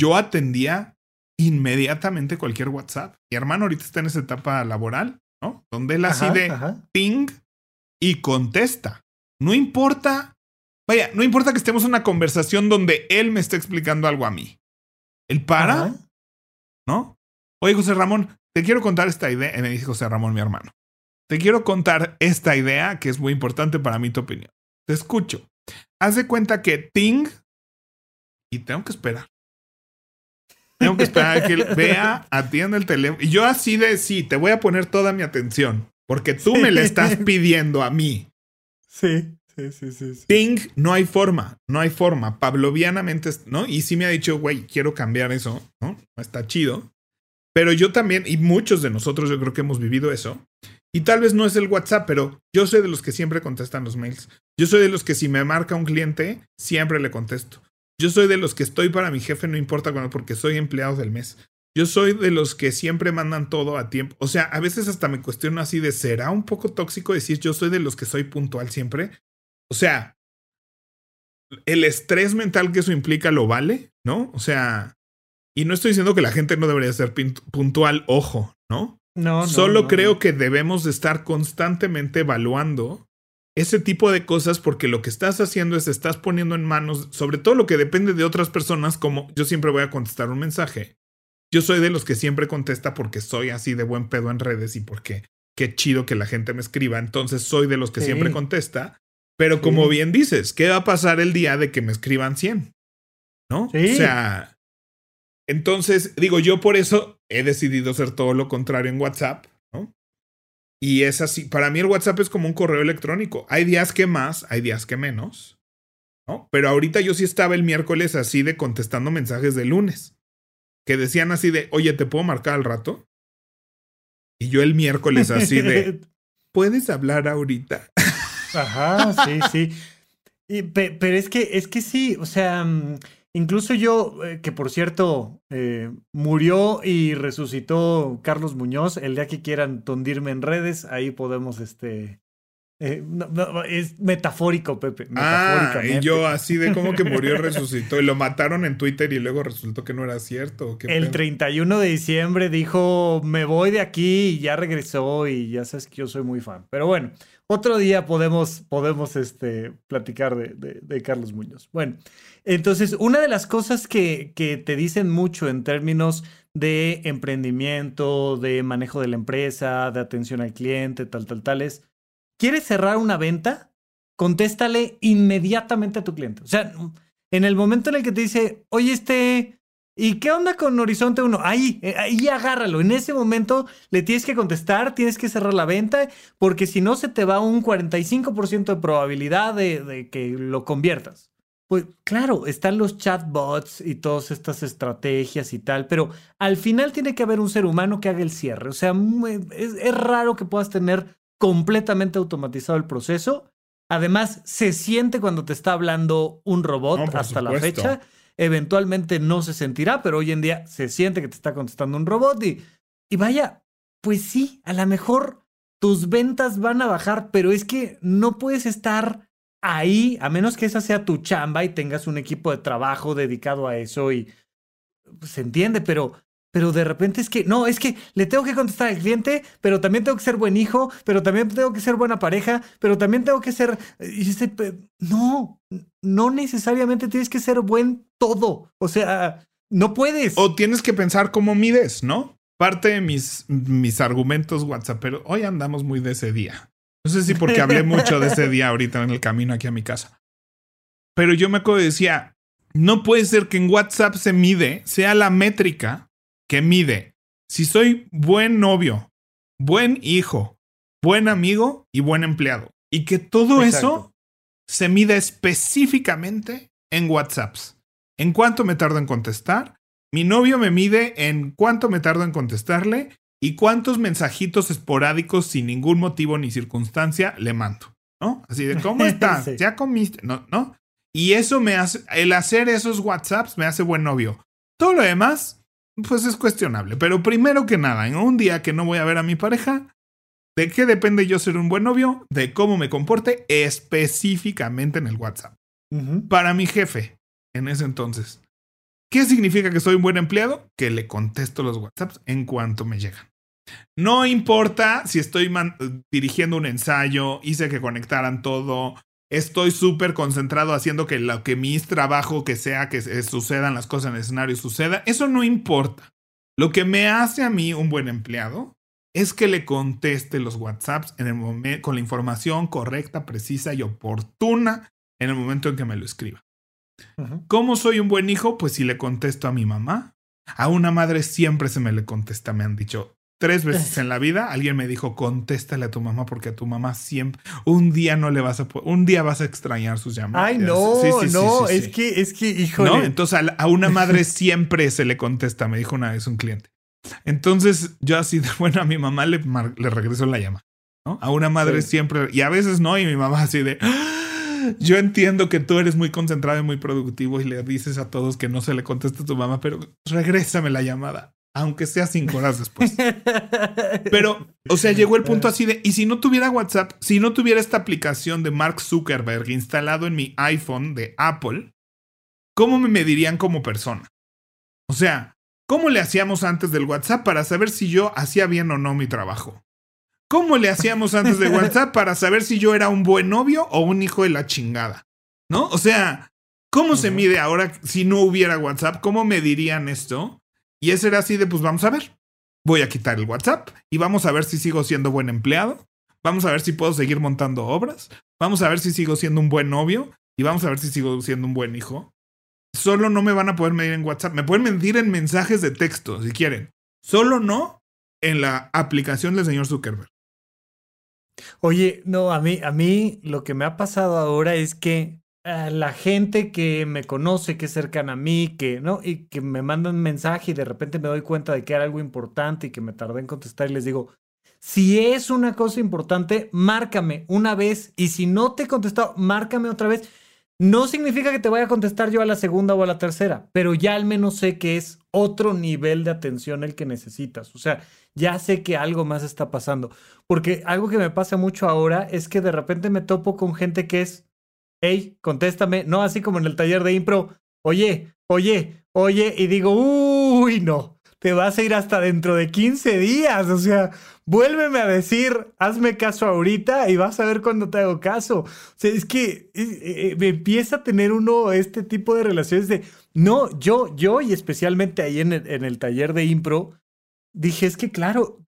yo atendía inmediatamente cualquier WhatsApp. Mi hermano ahorita está en esa etapa laboral, ¿no? Donde él así de ping y contesta. No importa, vaya, no importa que estemos en una conversación donde él me esté explicando algo a mí. Él para, ¿no? Oye, José Ramón, te quiero contar esta idea. Me dice José Ramón, mi hermano. Te quiero contar esta idea que es muy importante para mí, tu opinión. Te escucho. Haz de cuenta que Ting, y tengo que esperar. Tengo que esperar a que él vea, <laughs> atienda el teléfono. Y yo así de sí, te voy a poner toda mi atención. Porque tú me le <laughs> estás pidiendo a mí. Sí. Ping, no hay forma, no hay forma. Pavlovianamente, ¿no? Y sí me ha dicho, güey, quiero cambiar eso, ¿no? Está chido. Pero yo también, y muchos de nosotros yo creo que hemos vivido eso. Y tal vez no es el WhatsApp, pero yo soy de los que siempre contestan los mails. Yo soy de los que si me marca un cliente, siempre le contesto. Yo soy de los que estoy para mi jefe, no importa cuándo, porque soy empleado del mes. Yo soy de los que siempre mandan todo a tiempo. O sea, a veces hasta me cuestiono así de, ¿será un poco tóxico decir yo soy de los que soy puntual siempre? O sea, el estrés mental que eso implica lo vale, ¿no? O sea, y no estoy diciendo que la gente no debería ser puntual, ojo, ¿no? No, no Solo creo que debemos de estar constantemente evaluando ese tipo de cosas porque lo que estás haciendo es estás poniendo en manos, sobre todo lo que depende de otras personas, como yo siempre voy a contestar un mensaje. Yo soy de los que siempre contesta porque soy así de buen pedo en redes y porque qué chido que la gente me escriba. Entonces soy de los que siempre contesta. Pero como bien dices, ¿qué va a pasar el día de que me escriban 100? ¿No? O sea, entonces digo, yo por eso he decidido hacer todo lo contrario en WhatsApp y es así, para mí el WhatsApp es como un correo electrónico. Hay días que más, hay días que menos. ¿no? Pero ahorita yo sí estaba el miércoles así de contestando mensajes de lunes. Que decían así de, oye, ¿te puedo marcar al rato? Y yo el miércoles así de, <laughs> ¿puedes hablar ahorita? Ajá, sí, sí. Y, pero es que, es que sí, o sea, mm, Incluso yo, eh, que por cierto, eh, murió y resucitó Carlos Muñoz, el día que quieran tondirme en redes, ahí podemos, este... Eh, es metafórico, Pepe. Ah, y yo así de como que murió y <laughs> resucitó. Y lo mataron en Twitter y luego resultó que no era cierto. el 31 de diciembre dijo, me voy de aquí y ya regresó y ya sabes que yo soy muy fan. Pero bueno, otro día podemos, podemos este, platicar de, de Carlos Muñoz. Bueno, entonces, una de las cosas que, que te dicen mucho en términos de emprendimiento, de manejo de la empresa, de atención al cliente, tal, tal, tal, es, ¿quieres cerrar una venta? Contéstale inmediatamente a tu cliente. O sea, en el momento en el que te dice, oye, este, ¿y qué onda con Horizonte 1? Ahí, eh, ahí agárralo. En ese momento le tienes que contestar, tienes que cerrar la venta, porque si no se te va un 45% de probabilidad de, de que lo conviertas. Pues claro, están los chatbots y todas estas estrategias y tal, pero al final tiene que haber un ser humano que haga el cierre. O sea, es, raro que puedas tener completamente automatizado el proceso. Además, se siente cuando te está hablando un robot hasta la fecha. Eventualmente no se sentirá, pero hoy en día se siente que te está contestando un robot y, y vaya, pues sí, a lo mejor tus ventas van a bajar, pero es que no puedes estar ahí, a menos que esa sea tu chamba y tengas un equipo de trabajo dedicado a eso y pues, se entiende, pero pero de repente es que, no, es que le tengo que contestar al cliente, pero también tengo que ser buen hijo, pero también tengo que ser buena pareja, pero también tengo que ser... no, no necesariamente tienes que ser buen todo. O sea, no puedes. O tienes que pensar cómo mides, ¿no? Parte de mis, mis argumentos WhatsApp, pero hoy andamos muy de ese día. No sé si porque hablé mucho de ese día ahorita en el camino aquí a mi casa. Pero yo me acuerdo y decía, no puede ser que en WhatsApp se mide, sea la métrica que mide si soy buen novio, buen hijo, buen amigo y buen empleado. Y que todo eso se mide específicamente en WhatsApps. ¿En cuánto me tardo en contestar? Mi novio me mide en cuánto me tardo en contestarle y cuántos mensajitos esporádicos sin ningún motivo ni circunstancia le mando. ¿No? Así de, ¿cómo <laughs> estás? ¿Ya comiste? No, no. Y eso me hace, el hacer esos WhatsApps me hace buen novio. Todo lo demás, pues es cuestionable. Pero primero que nada, en un día que no voy a ver a mi pareja, ¿de qué depende yo ser un buen novio? De cómo me comporte específicamente en el WhatsApp. Para mi jefe, en ese entonces. ¿Qué significa que soy un buen empleado? Que le contesto los WhatsApps en cuanto me llegan. No importa si estoy dirigiendo un ensayo, hice que conectaran todo, estoy súper concentrado haciendo que lo que mi trabajo, que sea que sucedan las cosas en el escenario suceda, eso no importa. Lo que me hace a mí un buen empleado es que le conteste los WhatsApps en el momento, con la información correcta, precisa y oportuna en el momento en que me lo escriba. ¿Cómo soy un buen hijo? Pues si le contesto a mi mamá. A una madre siempre se me le contesta, me han dicho. Tres veces en la vida alguien me dijo, contéstale a tu mamá porque a tu mamá siempre, un día no le vas a, un día vas a extrañar sus llamadas. Ay, no, no, es que, es que, híjole. No, entonces a, una madre <laughs> siempre se le contesta, me dijo una vez un cliente. Entonces yo así de, <laughs> bueno, a mi mamá le, le regreso la llama, ¿no? A una madre siempre, y a veces no, y mi mamá así de, ¡Ah! yo entiendo que tú eres muy concentrado y muy productivo y le dices a todos que no se le contesta a tu mamá, pero regrésame la llamada aunque sea cinco horas después. <laughs> Pero, o sea, llegó el punto así de, y si no tuviera WhatsApp, si no tuviera esta aplicación de Mark Zuckerberg instalado en mi iPhone de Apple, ¿cómo me medirían como persona? O sea, ¿cómo le hacíamos antes del WhatsApp para saber si yo hacía bien o no mi trabajo? ¿Cómo le hacíamos antes de WhatsApp <laughs> para saber si yo era un buen novio o un hijo de la chingada? ¿No? O sea, ¿cómo se mide ahora si no hubiera WhatsApp? ¿Cómo medirían esto? Y ese era así de, pues vamos a ver. Voy a quitar el WhatsApp y vamos a ver si sigo siendo buen empleado. Vamos a ver si puedo seguir montando obras. Vamos a ver si sigo siendo un buen novio. Y vamos a ver si sigo siendo un buen hijo. Solo no me van a poder medir en WhatsApp. Me pueden medir en mensajes de texto, si quieren. Solo no en la aplicación del señor Zuckerberg. Oye, no, a mí, a mí lo que me ha pasado ahora es que la gente que me conoce, que es cercana a mí, que, ¿no? Y que me mandan mensaje y de repente me doy cuenta de que era algo importante y que me tardé en contestar y les digo, si es una cosa importante, márcame una vez y si no te he contestado, márcame otra vez. No significa que te vaya a contestar yo a la segunda o a la tercera, pero ya al menos sé que es otro nivel de atención el que necesitas. O sea, ya sé que algo más está pasando. Porque algo que me pasa mucho ahora es que de repente me topo con gente que es hey, contéstame, no así como en el taller de impro, oye, oye, oye, y digo, uy, no, te vas a ir hasta dentro de 15 días, o sea, vuélveme a decir, hazme caso ahorita y vas a ver cuando te hago caso. O sea, es que eh, me empieza a tener uno este tipo de relaciones de, no, yo, yo y especialmente ahí en el, en el taller de impro, dije, es que claro,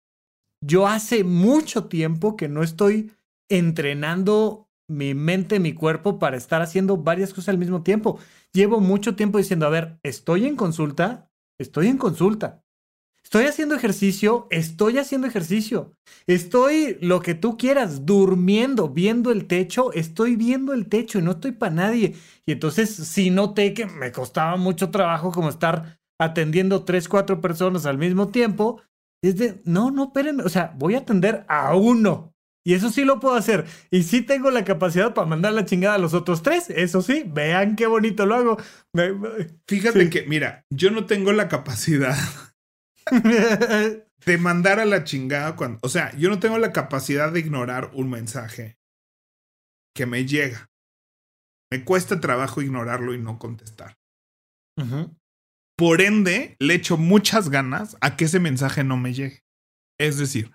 yo hace mucho tiempo que no estoy entrenando mi mente, mi cuerpo para estar haciendo varias cosas al mismo tiempo. Llevo mucho tiempo diciendo, a ver, estoy en consulta, estoy en consulta. Estoy haciendo ejercicio, estoy haciendo ejercicio. Estoy lo que tú quieras, durmiendo, viendo el techo, estoy viendo el techo y no estoy para nadie. Y entonces, si noté que me costaba mucho trabajo como estar atendiendo tres, cuatro personas al mismo tiempo, es de, no, no, espérenme, o sea, voy a atender a uno, y eso sí lo puedo hacer. Y sí tengo la capacidad para mandar la chingada a los otros tres. Eso sí, vean qué bonito lo hago. Fíjate que, mira, yo no tengo la capacidad <laughs> de mandar a la chingada cuando. O sea, yo no tengo la capacidad de ignorar un mensaje que me llega. Me cuesta trabajo ignorarlo y no contestar. Por ende, le echo muchas ganas a que ese mensaje no me llegue. Es decir,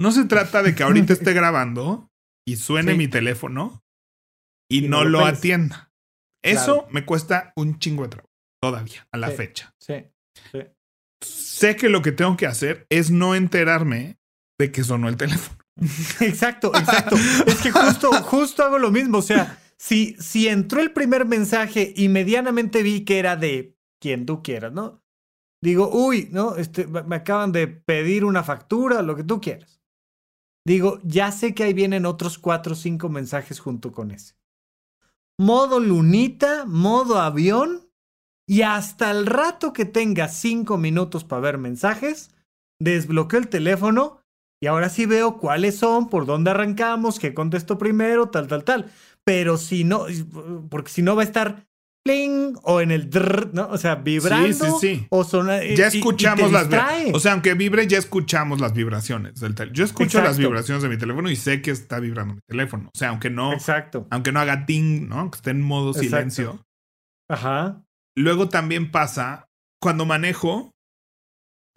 no se trata de que ahorita <laughs> esté grabando y suene mi teléfono y, no, lo, atienda. Eso me cuesta un chingo de trabajo. todavía, a la Sí. fecha. Sí. sí. Sé que lo que tengo que hacer es no enterarme de que sonó el teléfono. <laughs> Exacto, exacto. es que justo, justo hago lo mismo. O sea, si, si entró el primer mensaje y medianamente vi que era de quien tú quieras, ¿no? Digo, uy, no, este, me me acaban de pedir una factura, lo que tú quieras. Digo, ya sé que ahí vienen otros cuatro o cinco mensajes junto con ese. Modo lunita, modo avión, y hasta el rato que tenga cinco minutos para ver mensajes, desbloqueo el teléfono y ahora sí veo cuáles son, por dónde arrancamos, qué contesto primero, tal, tal, tal. Pero si no, porque si no va a estar pling o en el drr, ¿no? O sea, vibrando sí, sí. o sonar. Ya escuchamos las vibraciones. O sea, aunque vibre, ya escuchamos las vibraciones del teléfono. Yo escucho las vibraciones de mi teléfono y sé que está vibrando mi teléfono. O sea, aunque no, Exacto. aunque no haga ting, ¿no? Que esté en modo Exacto. silencio. Ajá. Luego también pasa, cuando manejo,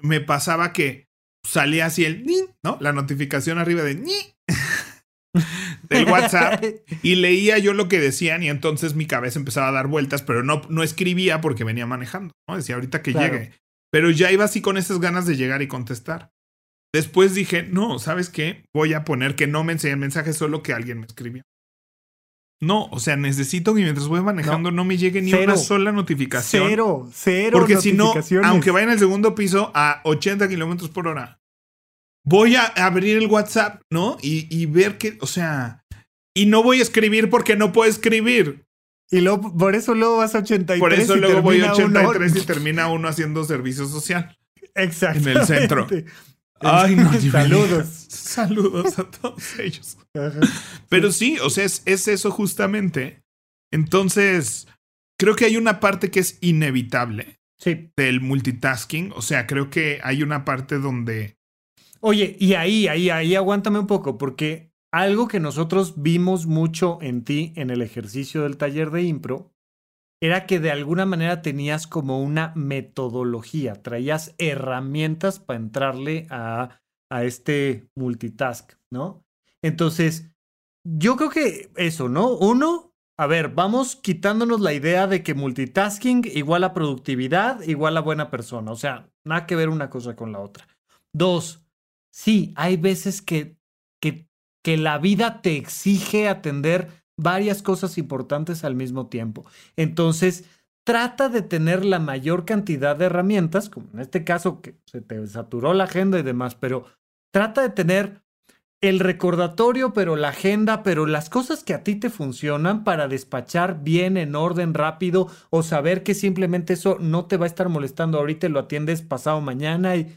me pasaba que salía así el ni, ¿no? La notificación arriba de ni <laughs> del <laughs> WhatsApp y leía yo lo que decían y entonces mi cabeza empezaba a dar vueltas, pero no, no escribía porque venía manejando, ¿no? Decía ahorita que Claro. llegue. Pero ya iba así con esas ganas de llegar y contestar. Después dije, no, ¿sabes qué? Voy a poner que no me enseñen mensajes, solo que alguien me escribió. No, o sea, necesito que mientras voy manejando no, me llegue ni Cero. una sola notificación. Cero, cero. Porque si no, aunque vaya en el segundo piso a 80 kilómetros por hora, voy a abrir el WhatsApp, ¿no? Y, y ver que, o sea, y no voy a escribir porque no puedo escribir. Y luego, por eso luego vas a 83. Por eso y luego voy a termina uno- 83 y termina uno haciendo servicio social. Exacto. en el centro. <laughs> Ay, no. <laughs> Saludos. Saludos a <laughs> todos ellos. Ajá. Pero sí, o sea, es, es eso justamente. Entonces, creo que hay una parte que es inevitable Sí. del multitasking. O sea, creo que hay una parte donde Oye, y ahí, ahí, ahí aguántame un poco, porque algo que nosotros vimos mucho en ti en el ejercicio del taller de impro era que de alguna manera tenías como una metodología, traías herramientas para entrarle a, a este multitask, ¿no? Entonces, yo creo que eso, ¿no? Uno, a ver, vamos quitándonos la idea de que multitasking igual a productividad, igual a buena persona, o sea, nada que ver una cosa con la otra. Dos, sí, hay veces que, que, la vida te exige atender varias cosas importantes al mismo tiempo. Entonces, trata de tener la mayor cantidad de herramientas, como en este caso que se te saturó la agenda y demás, pero trata de tener el recordatorio, pero la agenda, pero las cosas que a ti te funcionan para despachar bien, en orden, rápido, o saber que simplemente eso no te va a estar molestando ahorita lo atiendes pasado mañana. Y,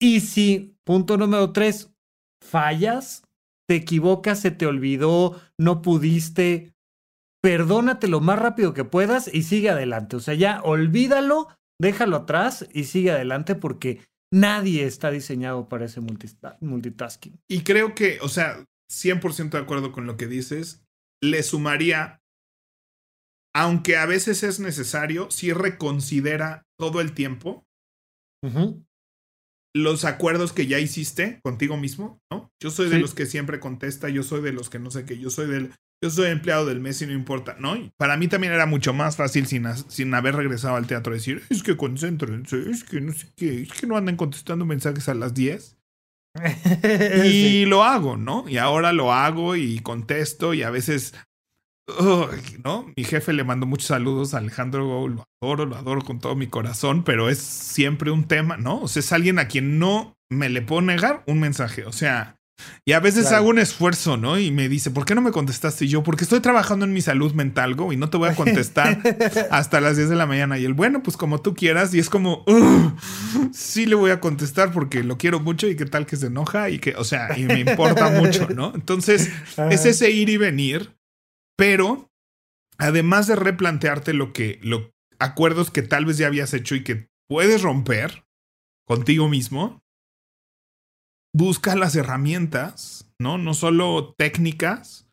y si, punto número tres, fallas, te equivocas, se te olvidó, no pudiste, perdónate lo más rápido que puedas y sigue adelante. O sea, ya olvídalo, déjalo atrás y sigue adelante porque nadie está diseñado para ese multita- multitasking. Y creo que, o sea, 100% de acuerdo con lo que dices. Le sumaría, aunque a veces es necesario, si reconsidera todo el tiempo. Los acuerdos que ya hiciste contigo mismo, ¿no? Yo soy de Sí. los que siempre contesta, yo soy de los que no sé qué, yo soy del, yo soy empleado del mes y no importa, ¿no? Y para mí también era mucho más fácil sin, sin haber regresado al teatro decir, es que concéntrense, es que no sé qué, es que no anden contestando mensajes a las 10. <laughs> Y Sí. lo hago, ¿no? Y ahora lo hago y contesto y a veces, ugh, ¿no? Mi jefe le mandó muchos saludos a Alejandro, lo adoro, lo adoro con todo mi corazón, pero es siempre un tema, ¿no? O sea, es alguien a quien no me le puedo negar un mensaje, o sea, y a veces Claro. hago un esfuerzo, ¿no? Y me dice, ¿por qué no me contestaste? Y yo, porque estoy trabajando en mi salud mental, Go, y no te voy a contestar <laughs> hasta las 10 de la mañana. Y él, bueno, pues como tú quieras. Y es como, "Ugh, sí le voy a contestar porque lo quiero mucho y qué tal que se enoja y que, o sea, y me importa mucho, ¿no? Entonces, es ese ir y venir, pero además de replantearte lo que, los acuerdos que tal vez ya habías hecho y que puedes romper contigo mismo, busca las herramientas, ¿no? No solo técnicas,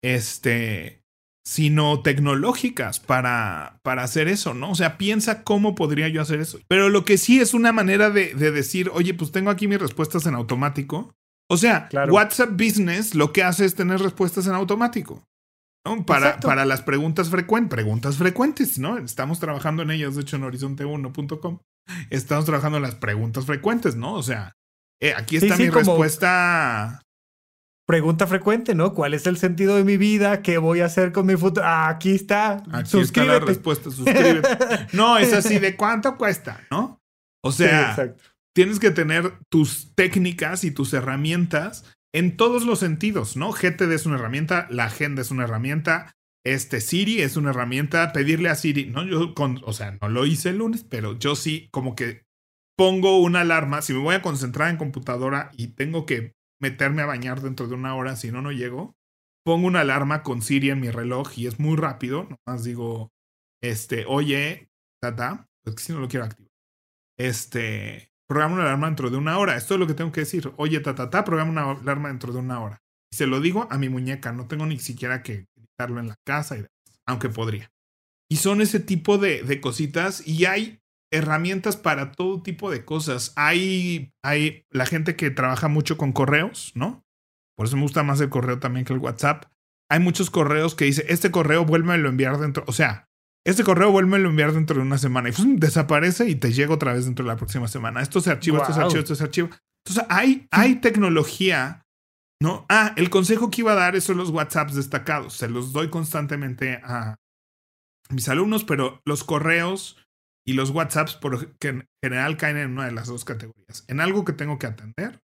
este, sino tecnológicas para, para hacer eso, ¿no? O sea, piensa cómo podría yo hacer eso. Pero lo que sí es una manera de, de decir, oye, pues tengo aquí mis respuestas en automático. O sea, Claro. WhatsApp Business lo que hace es tener respuestas en automático. Para, para las preguntas frecuentes, preguntas frecuentes, ¿no? Estamos trabajando en ellas, de hecho, en horizonte1.com. Estamos trabajando en las preguntas frecuentes, ¿no? O sea, eh, aquí está mi respuesta. Pregunta frecuente, ¿no? ¿Cuál es el sentido de mi vida? ¿Qué voy a hacer con mi futuro? Ah, aquí está. Aquí está la respuesta, suscríbete. no, es así de cuánto cuesta, ¿no? O sea, tienes que tener tus técnicas y tus herramientas en todos los sentidos, ¿no? GTD es una herramienta, la agenda es una herramienta, este Siri es una herramienta, pedirle a Siri, ¿no? Yo, con, o sea, no lo hice el lunes, pero yo sí como que pongo una alarma, si me voy a concentrar en computadora y tengo que meterme a bañar dentro de una hora, si no, no llego, pongo una alarma con Siri en mi reloj y es muy rápido, nomás digo, este, oye, tata, pues que si no lo quiero activar. Este, programa una alarma dentro de una hora. Esto es lo que tengo que decir. Oye, ta, ta, ta, programa una alarma dentro de una hora. Y se lo digo a mi muñeca. No tengo ni siquiera que gritarlo en la casa, y aunque podría. Y son ese tipo de, de, cositas y hay herramientas para todo tipo de cosas. Hay, hay la gente que trabaja mucho con correos, ¿no? Por eso me gusta más el correo también que el WhatsApp. Hay muchos correos que dice, este correo vuelve a enviar dentro. O sea, este correo vuelve a enviar dentro de una semana y desaparece y te llega otra vez dentro de la próxima semana. Esto se archiva, esto se archiva, esto se archiva. Entonces hay, hay tecnología, ¿no? Ah, el consejo que iba a dar es son los WhatsApps destacados. Se los doy constantemente a mis alumnos, pero los correos y los WhatsApps por en general caen en una de las dos categorías. En algo que tengo que atender,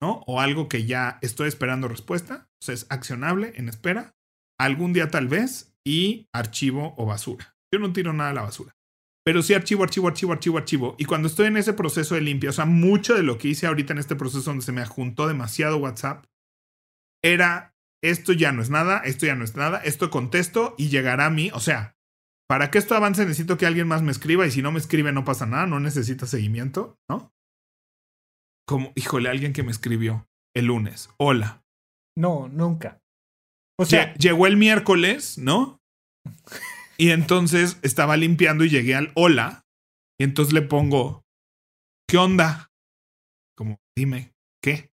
¿no? O algo que ya estoy esperando respuesta. O sea, es accionable en espera. Algún día tal vez y archivo o basura. Yo no tiro nada a la basura. Pero sí archivo, archivo, archivo, archivo, archivo. Y cuando estoy en ese proceso de limpia, o sea, mucho de lo que hice ahorita en este proceso donde se me adjuntó demasiado WhatsApp, era, esto ya no es nada, esto ya no es nada, esto contesto y llegará a mí. O sea, para que esto avance necesito que alguien más me escriba y si no me escribe no pasa nada, no necesita seguimiento, ¿no? Como, híjole, alguien que me escribió el lunes. Hola. No, nunca. O sea, llegó el miércoles, ¿no? Y entonces estaba limpiando y llegué al hola. Y entonces le pongo, ¿qué onda? Como, dime, ¿qué?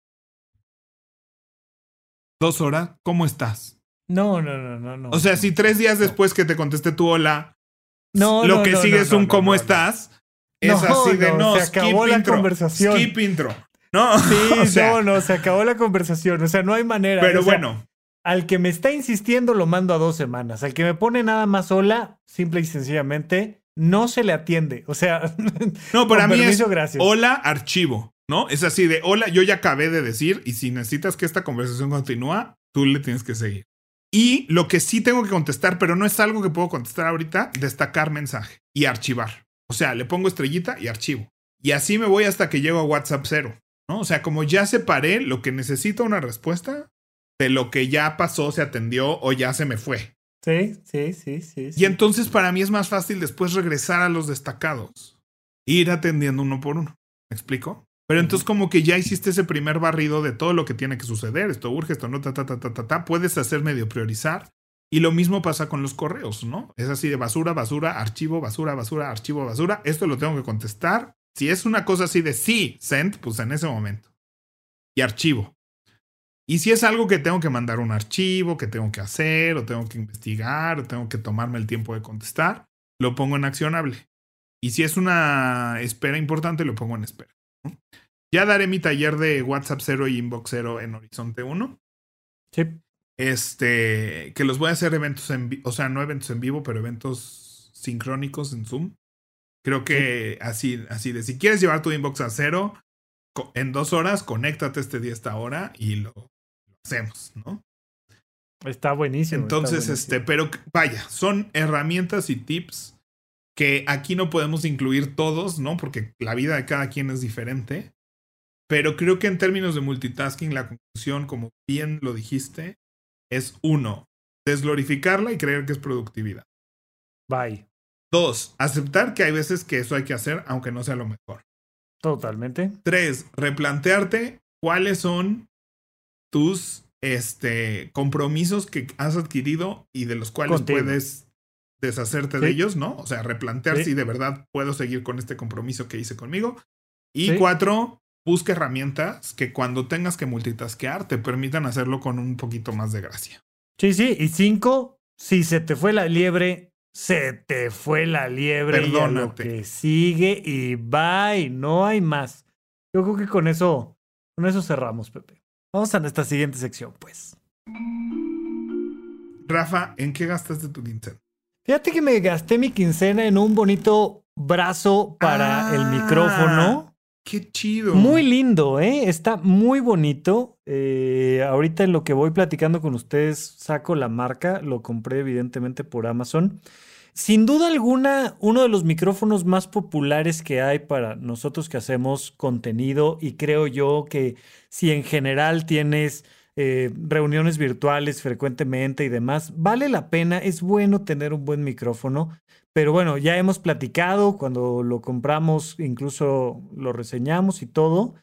Dos horas, ¿cómo estás? No, no, no, no, no. O sea, si tres días después que te contesté tu hola, no, lo que sigue es un ¿cómo estás? Es así de no, se acabó la conversación. Skip intro. No, <laughs> sí, no, no, se acabó la conversación. O sea, no hay manera. Pero bueno, al que me está insistiendo lo mando a dos semanas. Al que me pone nada más sola, simple y sencillamente, no se le atiende. O sea, <laughs> no, para mí es hola archivo, ¿no? Es así de hola, yo ya acabé de decir y si necesitas que esta conversación continúe, tú le tienes que seguir. Y lo que sí tengo que contestar, pero no es algo que puedo contestar ahorita, destacar mensaje y archivar. O sea, le pongo estrellita y archivo. Y así me voy hasta que llego a WhatsApp cero, ¿no? O sea, como ya separé lo que necesita una respuesta, de lo que ya pasó, se atendió o ya se me fue. Sí, sí, sí, sí. Y entonces para mí es más fácil después regresar a los destacados. Ir atendiendo uno por uno. ¿Me explico? Pero entonces como que ya hiciste ese primer barrido de todo lo que tiene que suceder. Esto urge, esto no, ta, ta, ta, ta, ta, ta. Puedes hacer medio priorizar. Y lo mismo pasa con los correos, ¿no? Es así de basura, basura, archivo, basura, basura, archivo, basura. Esto lo tengo que contestar. Si es una cosa así de sí, send, pues en ese momento. Y archivo. Y si es algo que tengo que mandar un archivo, que tengo que hacer, o tengo que investigar, o tengo que tomarme el tiempo de contestar, lo pongo en accionable. Y si es una espera importante, lo pongo en espera. Ya daré mi taller de WhatsApp 0 y Inbox 0 en Horizonte 1. Sí. Este, que los voy a hacer eventos en o sea, no eventos en vivo, pero eventos sincrónicos en Zoom. Creo que así, así de si quieres llevar tu inbox a cero, en dos horas, conéctate este día esta hora y lo, hacemos, ¿no? Está buenísimo. Entonces, este, pero vaya, son herramientas y tips que aquí no podemos incluir todos, ¿no? Porque la vida de cada quien es diferente. Pero creo que en términos de multitasking, la conclusión, como bien lo dijiste, es uno, desglorificarla y creer que es productividad. Bye. Dos, aceptar que hay veces que eso hay que hacer, aunque no sea lo mejor. Totalmente. Tres, replantearte cuáles son tus este, compromisos que has adquirido y de los cuales puedes deshacerte de ellos, ¿no? O sea, replantear si de verdad puedo seguir con este compromiso que hice conmigo. Y cuatro, busca herramientas que cuando tengas que multitaskear te permitan hacerlo con un poquito más de gracia. Sí, sí. Y cinco, si se te fue la liebre, se te fue la liebre. Perdónate. lo que sigue y bye. No hay más. Yo creo que con eso, con eso cerramos, Pepe. Vamos a nuestra siguiente sección, pues. Rafa, ¿en qué gastaste tu quincena? Fíjate que me gasté mi quincena en un bonito brazo para el micrófono. Ah, ¡Qué chido! Muy lindo, ¿eh? Está muy bonito. Eh, ahorita en lo que voy platicando con ustedes, saco la marca. Lo compré evidentemente por Amazon. Sin duda alguna, uno de los micrófonos más populares que hay para nosotros que hacemos contenido y creo yo que si en general tienes eh, reuniones virtuales frecuentemente y demás, vale la pena, es bueno tener un buen micrófono. Pero bueno, ya hemos platicado, cuando lo compramos incluso lo reseñamos y todo.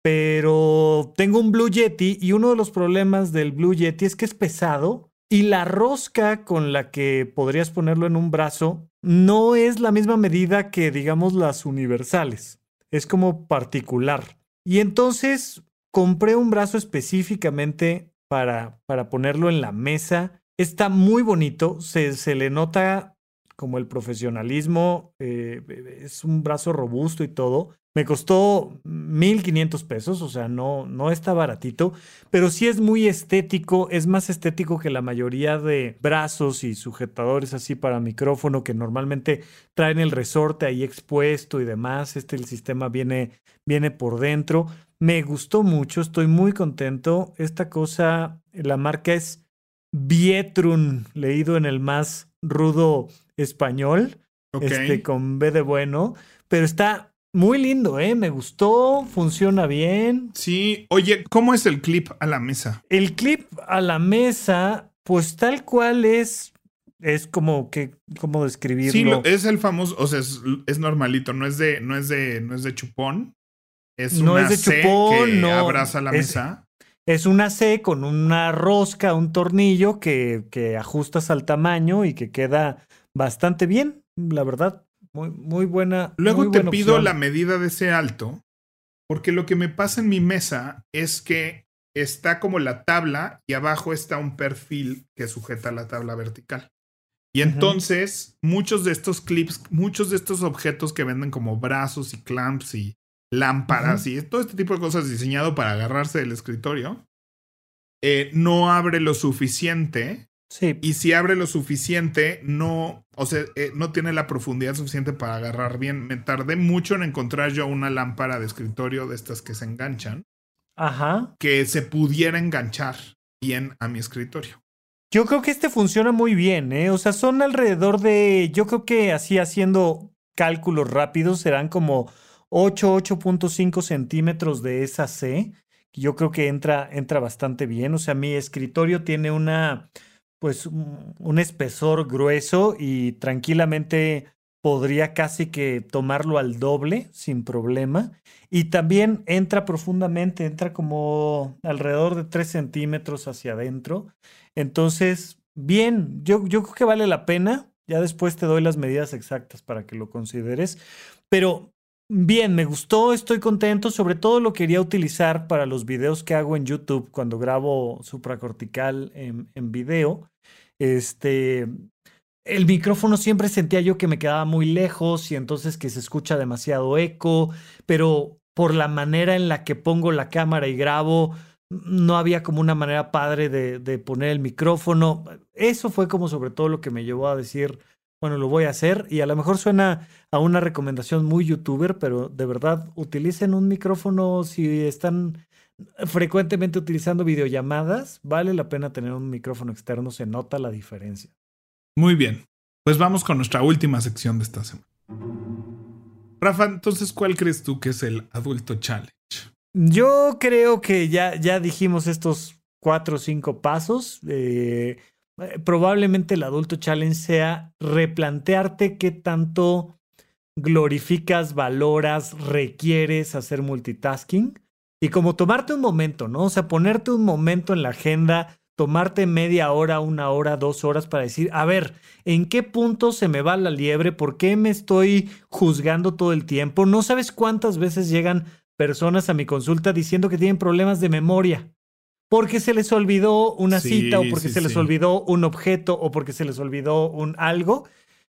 Pero tengo un Blue Yeti y uno de los problemas del Blue Yeti es que es pesado y la rosca con la que podrías ponerlo en un brazo no es la misma medida que digamos las universales. Es como particular. Y entonces compré un brazo específicamente para, para ponerlo en la mesa. Está muy bonito, se, se le nota como el profesionalismo, eh, es un brazo robusto y todo. Me costó 1.500 pesos, o sea, no, no está baratito, pero sí es muy estético, es más estético que la mayoría de brazos y sujetadores así para micrófono que normalmente traen el resorte ahí expuesto y demás. Este el sistema viene, viene por dentro. Me gustó mucho, estoy muy contento. Esta cosa, la marca es Vietrun, leído en el más rudo español, este, con B de bueno, pero está muy lindo, ¿eh? Me gustó, funciona bien. Sí, oye, ¿cómo es el clip a la mesa? El clip a la mesa, pues tal cual es, es como que, ¿cómo describirlo? Sí, es el famoso, o sea, es, normalito, no es de, no es de, no es de chupón. Es no es de chupón, que no. abraza la mesa. Es una C con una rosca, un tornillo que, que ajustas al tamaño y que queda bastante bien, la verdad. Muy, muy buena. Luego te pido la medida de ese alto, porque lo que me pasa en mi mesa es que está como la tabla y abajo está un perfil que sujeta la tabla vertical. Y entonces, muchos de estos clips, muchos de estos objetos que venden como brazos y clamps y lámparas y todo este tipo de cosas diseñado para agarrarse del escritorio, eh, no abre lo suficiente y si abre lo suficiente, no, o sea, eh, no tiene la profundidad suficiente para agarrar bien. Me tardé mucho en encontrar yo una lámpara de escritorio de estas que se enganchan. Ajá. Que se pudiera enganchar bien a mi escritorio. Yo creo que este funciona muy bien, ¿eh? O sea, son alrededor de, yo creo que así haciendo cálculos rápidos, serán como 8, 8.5 centímetros de esa C. Yo creo que entra, entra bastante bien. O sea, mi escritorio tiene una pues un espesor grueso y tranquilamente podría casi que tomarlo al doble sin problema. Y también entra profundamente, entra como alrededor de 3 centímetros hacia adentro. Entonces, bien, yo, yo creo que vale la pena. Ya después te doy las medidas exactas para que lo consideres. Pero bien, me gustó, estoy contento. Sobre todo lo quería utilizar para los videos que hago en YouTube cuando grabo supracortical en, en video. Este, el micrófono siempre sentía yo que me quedaba muy lejos y entonces que se escucha demasiado eco, pero por la manera en la que pongo la cámara y grabo, no había como una manera padre de, de, poner el micrófono. Eso fue como sobre todo lo que me llevó a decir, bueno, lo voy a hacer y a lo mejor suena a una recomendación muy youtuber, pero de verdad utilicen un micrófono si están frecuentemente utilizando videollamadas, vale la pena tener un micrófono externo, se nota la diferencia. Muy bien, pues vamos con nuestra última sección de esta semana. Rafa, entonces, ¿cuál crees tú que es el adulto challenge? Yo creo que ya, ya dijimos estos cuatro o cinco pasos. Eh, probablemente el adulto challenge sea replantearte qué tanto glorificas, valoras, requieres hacer multitasking y como tomarte un momento, ¿no? O sea, ponerte un momento en la agenda, tomarte media hora, una hora, dos horas para decir, a ver, ¿en qué punto se me va la liebre? ¿Por qué me estoy juzgando todo el tiempo? No sabes cuántas veces llegan personas a mi consulta diciendo que tienen problemas de memoria. Porque se les olvidó una cita o porque se les olvidó un objeto o porque se les olvidó un algo.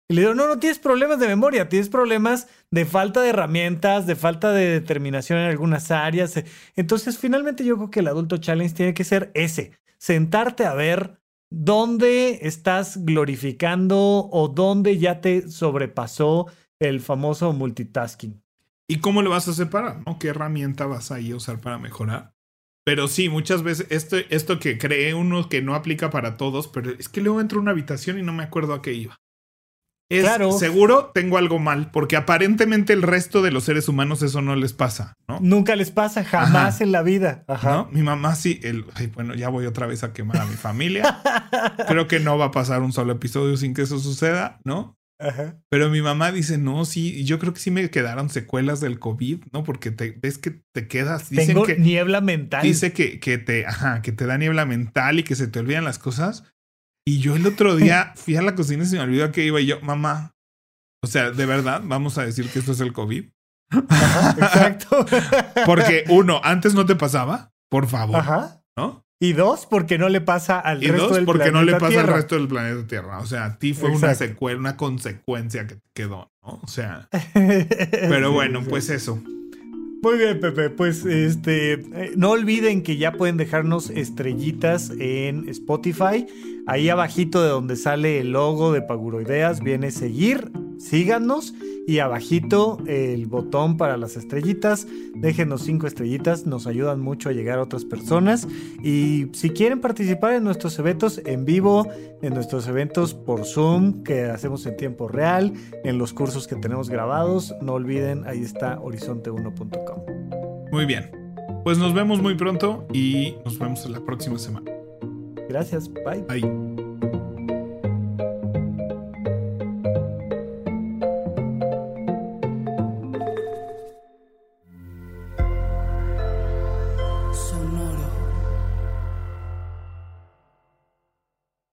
Y le digo, no, no tienes problemas de memoria, tienes problemas de falta de herramientas, de falta de determinación en algunas áreas. Entonces, finalmente yo creo que el adulto challenge tiene que ser ese, sentarte a ver dónde estás glorificando o dónde ya te sobrepasó el famoso multitasking. ¿Y cómo le vas a separar? ¿no? ¿Qué herramienta vas a ir a usar para mejorar? Pero sí, muchas veces esto, esto que cree uno que no aplica para todos, pero es que luego entro a una habitación y no me acuerdo a qué iba. Es claro. seguro tengo algo mal, porque aparentemente el resto de los seres humanos eso no les pasa, ¿no? Nunca les pasa, jamás en la vida. Ajá. Mi mamá sí, el, bueno, ya voy otra vez a quemar a mi familia. <laughs> Creo que no va a pasar un solo episodio sin que eso suceda, ¿no? Pero mi mamá dice, no, sí, yo creo que sí me quedaron secuelas del COVID, ¿no? Porque te, ves que te quedas. Dicen Tengo que, niebla mental. Dice que, que, te, ajá, que te da niebla mental y que se te olvidan las cosas. Y yo el otro día <laughs> fui a la cocina y se me olvidó que iba y yo, mamá. O sea, de verdad, vamos a decir que esto es el COVID. exacto. <laughs> Porque uno, antes no te pasaba, por favor. Ajá. ¿No? Y dos, porque no le pasa al y resto dos, porque no le pasa al resto del planeta Tierra. O sea, a ti fue una secuela, una consecuencia que quedó, ¿no? O sea. <laughs> pero bueno, pues eso. Muy bien, Pepe. Pues este, eh, no olviden que ya pueden dejarnos estrellitas en Spotify. Ahí abajito de donde sale el logo de Paguroideas viene seguir. Síganos y abajito el botón para las estrellitas. Déjenos cinco estrellitas, nos ayudan mucho a llegar a otras personas. Y si quieren participar en nuestros eventos en vivo, en nuestros eventos por Zoom que hacemos en tiempo real, en los cursos que tenemos grabados, no olviden, ahí está horizonte1.com. Muy bien. Pues nos vemos muy pronto y nos vemos la próxima semana. Gracias. Bye.